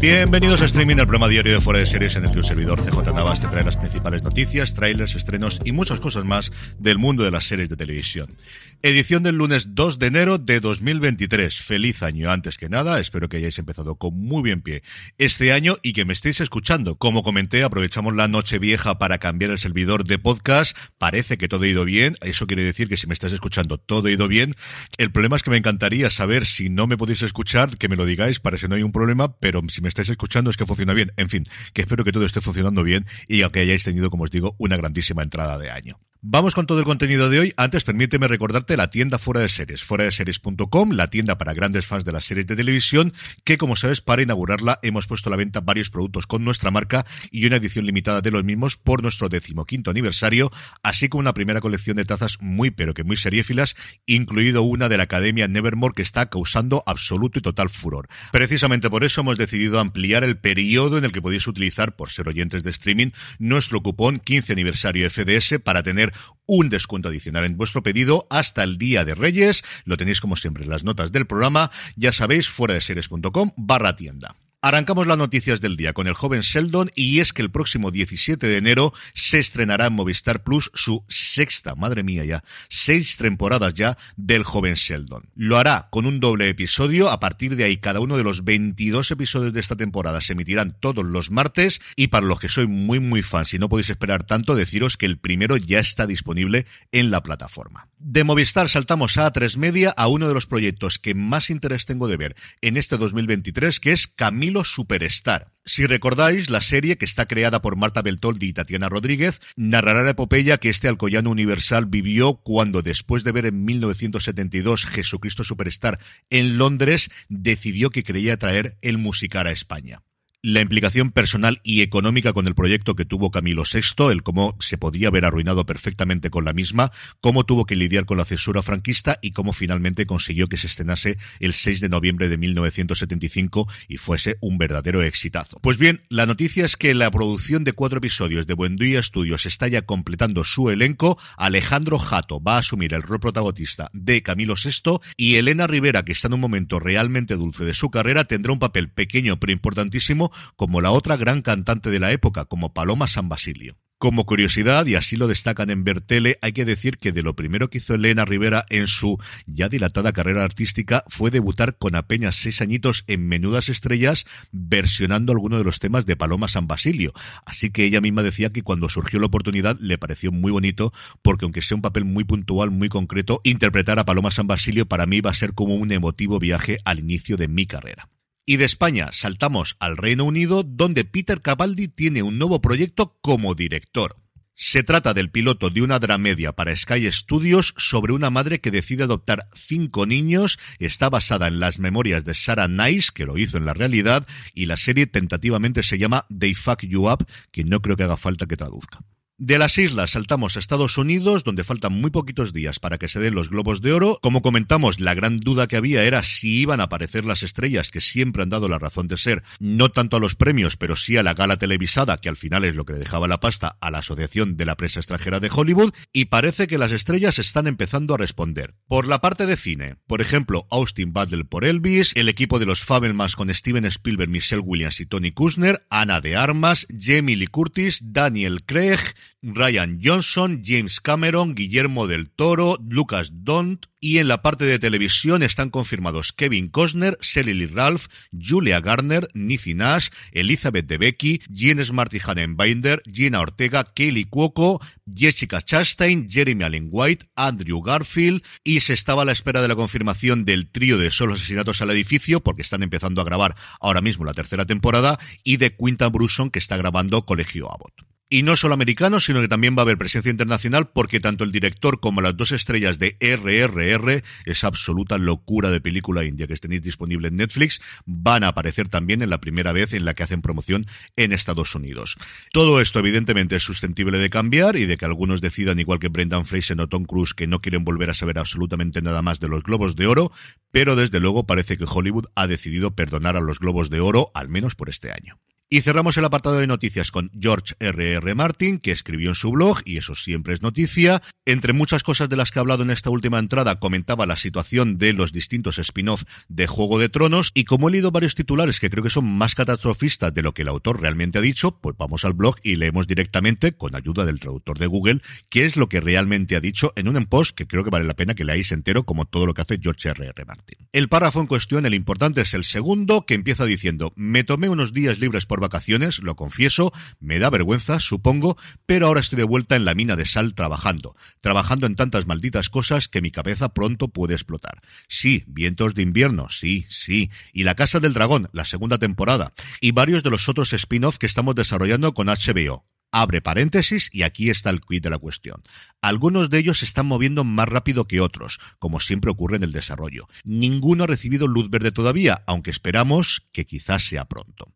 Bienvenidos a Streaming, el programa diario de Fuera de Series en el que un servidor CJ Navas te trae las principales noticias, trailers, estrenos y muchas cosas más del mundo de las series de televisión. Edición del lunes 2 de enero de 2023. Feliz año antes que nada. Espero que hayáis empezado con muy bien pie este año y que me estéis escuchando. Como comenté, aprovechamos la noche vieja para cambiar el servidor de podcast. Parece que todo ha ido bien. Eso quiere decir que si me estás escuchando, todo ha ido bien. El problema es que me encantaría saber si no me podéis escuchar, que me lo digáis, para que no hay un problema, pero si me estáis escuchando es que funciona bien. En fin, que espero que todo esté funcionando bien y que hayáis tenido, como os digo, una grandísima entrada de año. Vamos con todo el contenido de hoy. Antes, permíteme recordarte la tienda fuera de series, fuera de series.com, la tienda para grandes fans de las series de televisión, que como sabes, para inaugurarla hemos puesto a la venta varios productos con nuestra marca y una edición limitada de los mismos por nuestro decimoquinto aniversario, así como una primera colección de tazas muy pero que muy seriéfilas, incluido una de la Academia Nevermore que está causando absoluto y total furor. Precisamente por eso hemos decidido ampliar el periodo en el que podéis utilizar, por ser oyentes de streaming, nuestro cupón 15 aniversario FDS para tener un descuento adicional en vuestro pedido hasta el día de Reyes. Lo tenéis como siempre en las notas del programa. Ya sabéis, fuera de series.com barra tienda. Arrancamos las noticias del día con el joven Sheldon y es que el próximo 17 de enero se estrenará en Movistar Plus su sexta, madre mía ya, seis temporadas ya del joven Sheldon. Lo hará con un doble episodio, a partir de ahí cada uno de los 22 episodios de esta temporada se emitirán todos los martes y para los que soy muy muy fan, si no podéis esperar tanto, deciros que el primero ya está disponible en la plataforma. De Movistar saltamos a A3 Media a uno de los proyectos que más interés tengo de ver en este 2023, que es Camilo Superstar. Si recordáis, la serie, que está creada por Marta Beltoldi y Tatiana Rodríguez, narrará la epopeya que este alcoyano universal vivió cuando, después de ver en 1972 Jesucristo Superstar en Londres, decidió que quería traer el musical a España la implicación personal y económica con el proyecto que tuvo Camilo VI, el cómo se podía haber arruinado perfectamente con la misma, cómo tuvo que lidiar con la censura franquista y cómo finalmente consiguió que se estrenase el 6 de noviembre de 1975 y fuese un verdadero exitazo. Pues bien, la noticia es que la producción de cuatro episodios de Buen Día Studios está ya completando su elenco. Alejandro Jato va a asumir el rol protagonista de Camilo VI y Elena Rivera, que está en un momento realmente dulce de su carrera, tendrá un papel pequeño pero importantísimo como la otra gran cantante de la época, como Paloma San Basilio. Como curiosidad, y así lo destacan en Bertele, hay que decir que de lo primero que hizo Elena Rivera en su ya dilatada carrera artística fue debutar con apenas seis añitos en Menudas Estrellas versionando algunos de los temas de Paloma San Basilio. Así que ella misma decía que cuando surgió la oportunidad le pareció muy bonito porque aunque sea un papel muy puntual, muy concreto, interpretar a Paloma San Basilio para mí va a ser como un emotivo viaje al inicio de mi carrera. Y de España saltamos al Reino Unido, donde Peter Capaldi tiene un nuevo proyecto como director. Se trata del piloto de una dramedia para Sky Studios sobre una madre que decide adoptar cinco niños. Está basada en las memorias de Sarah Nice, que lo hizo en la realidad, y la serie tentativamente se llama They Fuck You Up, que no creo que haga falta que traduzca. De las islas saltamos a Estados Unidos, donde faltan muy poquitos días para que se den los globos de oro. Como comentamos, la gran duda que había era si iban a aparecer las estrellas que siempre han dado la razón de ser, no tanto a los premios, pero sí a la gala televisada, que al final es lo que le dejaba la pasta a la Asociación de la Prensa Extranjera de Hollywood, y parece que las estrellas están empezando a responder. Por la parte de cine, por ejemplo, Austin Butler por Elvis, el equipo de los Fabelmans con Steven Spielberg, Michelle Williams y Tony Kushner, Ana de Armas, Jamie Lee Curtis, Daniel Craig, Ryan Johnson, James Cameron, Guillermo del Toro, Lucas Dont, y en la parte de televisión están confirmados Kevin Costner, Sally Ralph, Julia Garner, Nicky Nash, Elizabeth Debicki, Jean Smarty Binder, Gina Ortega, Kaylee Cuoco, Jessica Chastain, Jeremy Allen White, Andrew Garfield y se estaba a la espera de la confirmación del trío de solo asesinatos al edificio porque están empezando a grabar ahora mismo la tercera temporada y de Quinta Bruson que está grabando Colegio Abbott. Y no solo americano, sino que también va a haber presencia internacional porque tanto el director como las dos estrellas de RRR, esa absoluta locura de película india que tenéis disponible en Netflix, van a aparecer también en la primera vez en la que hacen promoción en Estados Unidos. Todo esto evidentemente es susceptible de cambiar y de que algunos decidan, igual que Brendan Fraser o Tom Cruise, que no quieren volver a saber absolutamente nada más de los globos de oro, pero desde luego parece que Hollywood ha decidido perdonar a los globos de oro, al menos por este año. Y cerramos el apartado de noticias con George R.R. R. Martin, que escribió en su blog, y eso siempre es noticia. Entre muchas cosas de las que ha hablado en esta última entrada, comentaba la situación de los distintos spin-off de Juego de Tronos, y como he leído varios titulares que creo que son más catastrofistas de lo que el autor realmente ha dicho, pues vamos al blog y leemos directamente, con ayuda del traductor de Google, qué es lo que realmente ha dicho en un post que creo que vale la pena que leáis entero, como todo lo que hace George R.R. R. Martin. El párrafo en cuestión, el importante es el segundo, que empieza diciendo, me tomé unos días libres vacaciones, lo confieso, me da vergüenza, supongo, pero ahora estoy de vuelta en la mina de sal trabajando, trabajando en tantas malditas cosas que mi cabeza pronto puede explotar. Sí, Vientos de invierno, sí, sí, y La Casa del Dragón, la segunda temporada, y varios de los otros spin-off que estamos desarrollando con HBO. Abre paréntesis y aquí está el quid de la cuestión. Algunos de ellos se están moviendo más rápido que otros, como siempre ocurre en el desarrollo. Ninguno ha recibido luz verde todavía, aunque esperamos que quizás sea pronto.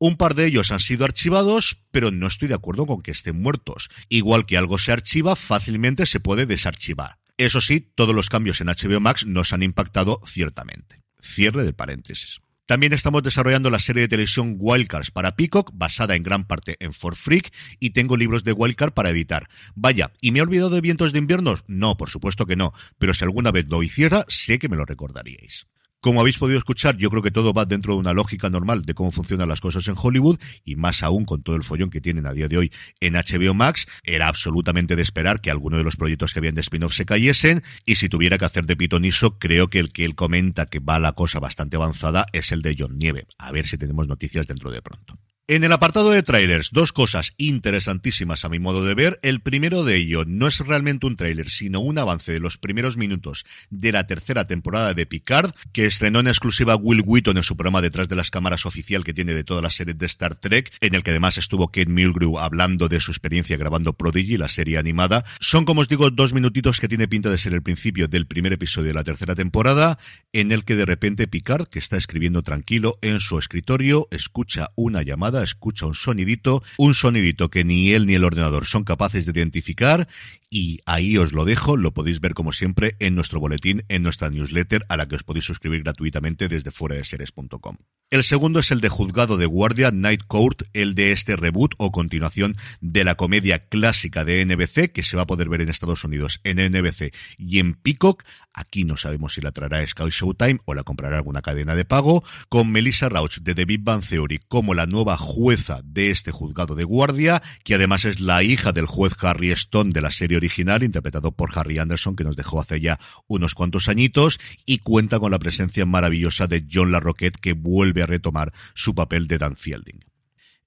Un par de ellos han sido archivados, pero no estoy de acuerdo con que estén muertos. Igual que algo se archiva, fácilmente se puede desarchivar. Eso sí, todos los cambios en HBO Max nos han impactado ciertamente. Cierre de paréntesis. También estamos desarrollando la serie de televisión Wildcards para Peacock, basada en gran parte en For Freak, y tengo libros de Wildcard para editar. Vaya, ¿y me he olvidado de Vientos de Inviernos? No, por supuesto que no, pero si alguna vez lo hiciera, sé que me lo recordaríais. Como habéis podido escuchar, yo creo que todo va dentro de una lógica normal de cómo funcionan las cosas en Hollywood y más aún con todo el follón que tienen a día de hoy en HBO Max, era absolutamente de esperar que alguno de los proyectos que habían de spin-off se cayesen y si tuviera que hacer de pitoniso, creo que el que él comenta que va la cosa bastante avanzada es el de John Nieve. A ver si tenemos noticias dentro de pronto. En el apartado de trailers, dos cosas interesantísimas a mi modo de ver. El primero de ello no es realmente un trailer, sino un avance de los primeros minutos de la tercera temporada de Picard, que estrenó en exclusiva Will Wheaton en su programa Detrás de las Cámaras oficial que tiene de todas las series de Star Trek, en el que además estuvo Kate Milgrew hablando de su experiencia grabando Prodigy, la serie animada. Son, como os digo, dos minutitos que tiene pinta de ser el principio del primer episodio de la tercera temporada, en el que de repente Picard, que está escribiendo tranquilo en su escritorio, escucha una llamada escucha un sonidito, un sonidito que ni él ni el ordenador son capaces de identificar y ahí os lo dejo, lo podéis ver como siempre en nuestro boletín, en nuestra newsletter a la que os podéis suscribir gratuitamente desde fuera de seres.com. El segundo es el de Juzgado de Guardia, Night Court, el de este reboot o continuación de la comedia clásica de NBC, que se va a poder ver en Estados Unidos en NBC y en Peacock. Aquí no sabemos si la traerá Sky Showtime o la comprará alguna cadena de pago, con Melissa Rauch de The Big Bang Theory como la nueva jueza de este Juzgado de Guardia, que además es la hija del juez Harry Stone de la serie original, interpretado por Harry Anderson, que nos dejó hace ya unos cuantos añitos, y cuenta con la presencia maravillosa de John LaRoquette, que vuelve a retomar su papel de Dan Fielding.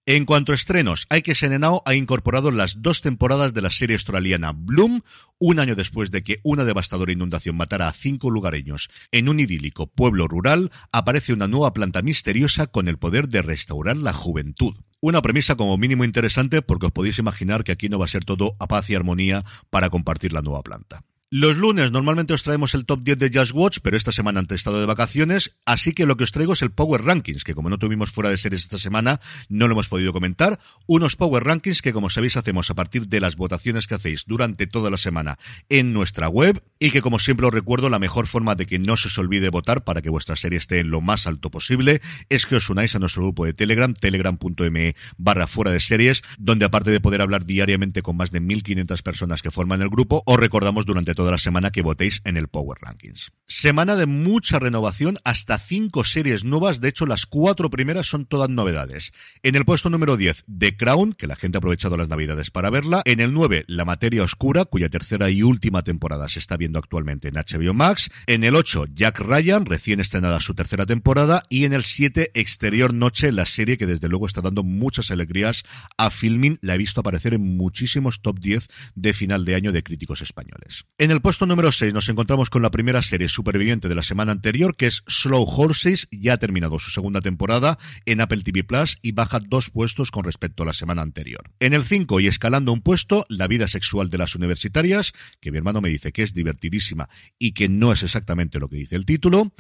En cuanto a estrenos, hay que Senenao ha incorporado las dos temporadas de la serie australiana Bloom, un año después de que una devastadora inundación matara a cinco lugareños en un idílico pueblo rural, aparece una nueva planta misteriosa con el poder de restaurar la juventud. Una premisa como mínimo interesante porque os podéis imaginar que aquí no va a ser todo a paz y armonía para compartir la nueva planta. Los lunes normalmente os traemos el top 10 de Just Watch, pero esta semana han estado de vacaciones, así que lo que os traigo es el Power Rankings, que como no tuvimos fuera de series esta semana, no lo hemos podido comentar. Unos Power Rankings que, como sabéis, hacemos a partir de las votaciones que hacéis durante toda la semana en nuestra web y que, como siempre os recuerdo, la mejor forma de que no se os olvide votar para que vuestra serie esté en lo más alto posible es que os unáis a nuestro grupo de Telegram, telegram.me barra fuera de series, donde aparte de poder hablar diariamente con más de 1.500 personas que forman el grupo, os recordamos durante toda la semana que votéis en el Power Rankings. Semana de mucha renovación, hasta cinco series nuevas, de hecho las cuatro primeras son todas novedades. En el puesto número 10, The Crown, que la gente ha aprovechado las navidades para verla. En el 9, La Materia Oscura, cuya tercera y última temporada se está viendo actualmente en HBO Max. En el 8, Jack Ryan, recién estrenada su tercera temporada. Y en el 7, Exterior Noche, la serie que desde luego está dando muchas alegrías a Filming. La he visto aparecer en muchísimos top 10 de final de año de críticos españoles. En el puesto número 6 nos encontramos con la primera serie superviviente de la semana anterior, que es Slow Horses, ya ha terminado su segunda temporada en Apple TV Plus y baja dos puestos con respecto a la semana anterior. En el 5 y escalando un puesto, La vida sexual de las universitarias, que mi hermano me dice que es divertidísima y que no es exactamente lo que dice el título.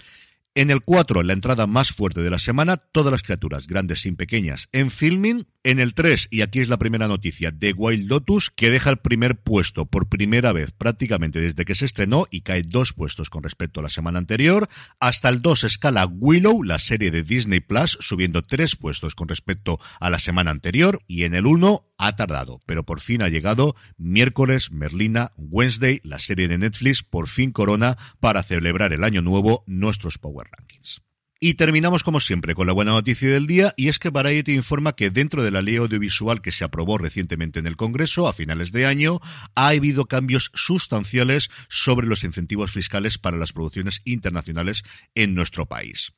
En el 4, la entrada más fuerte de la semana, todas las criaturas, grandes y pequeñas, en filming. En el 3, y aquí es la primera noticia, de Wild Lotus, que deja el primer puesto por primera vez prácticamente desde que se estrenó y cae dos puestos con respecto a la semana anterior. Hasta el 2 escala Willow, la serie de Disney Plus, subiendo tres puestos con respecto a la semana anterior. Y en el 1 ha tardado, pero por fin ha llegado miércoles, Merlina, Wednesday, la serie de Netflix, por fin corona para celebrar el año nuevo nuestros Power Rankings. Y terminamos como siempre con la buena noticia del día y es que Variety informa que dentro de la ley audiovisual que se aprobó recientemente en el Congreso a finales de año ha habido cambios sustanciales sobre los incentivos fiscales para las producciones internacionales en nuestro país.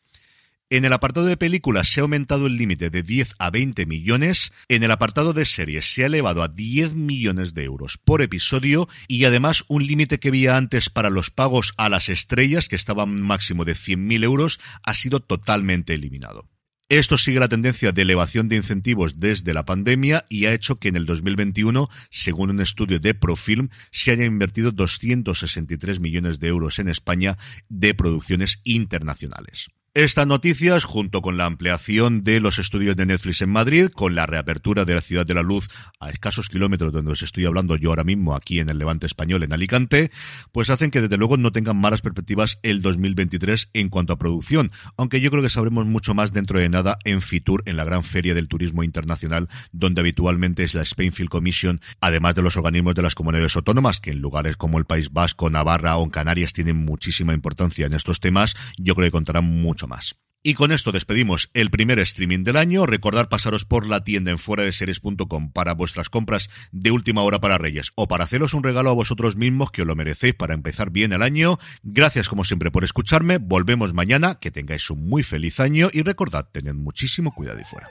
En el apartado de películas se ha aumentado el límite de 10 a 20 millones. En el apartado de series se ha elevado a 10 millones de euros por episodio y además un límite que había antes para los pagos a las estrellas, que estaba un máximo de 100.000 euros, ha sido totalmente eliminado. Esto sigue la tendencia de elevación de incentivos desde la pandemia y ha hecho que en el 2021, según un estudio de Profilm, se haya invertido 263 millones de euros en España de producciones internacionales. Estas noticias, junto con la ampliación de los estudios de Netflix en Madrid, con la reapertura de la Ciudad de la Luz a escasos kilómetros donde os estoy hablando yo ahora mismo, aquí en el Levante Español, en Alicante, pues hacen que desde luego no tengan malas perspectivas el 2023 en cuanto a producción, aunque yo creo que sabremos mucho más dentro de nada en Fitur, en la gran feria del turismo internacional, donde habitualmente es la Spainfield Commission, además de los organismos de las comunidades autónomas, que en lugares como el País Vasco, Navarra o en Canarias tienen muchísima importancia en estos temas, yo creo que contarán mucho más. Y con esto despedimos el primer streaming del año. Recordar pasaros por la tienda en fuera de series.com para vuestras compras de última hora para Reyes o para haceros un regalo a vosotros mismos que os lo merecéis para empezar bien el año. Gracias como siempre por escucharme. Volvemos mañana. Que tengáis un muy feliz año y recordad, tened muchísimo cuidado y fuera.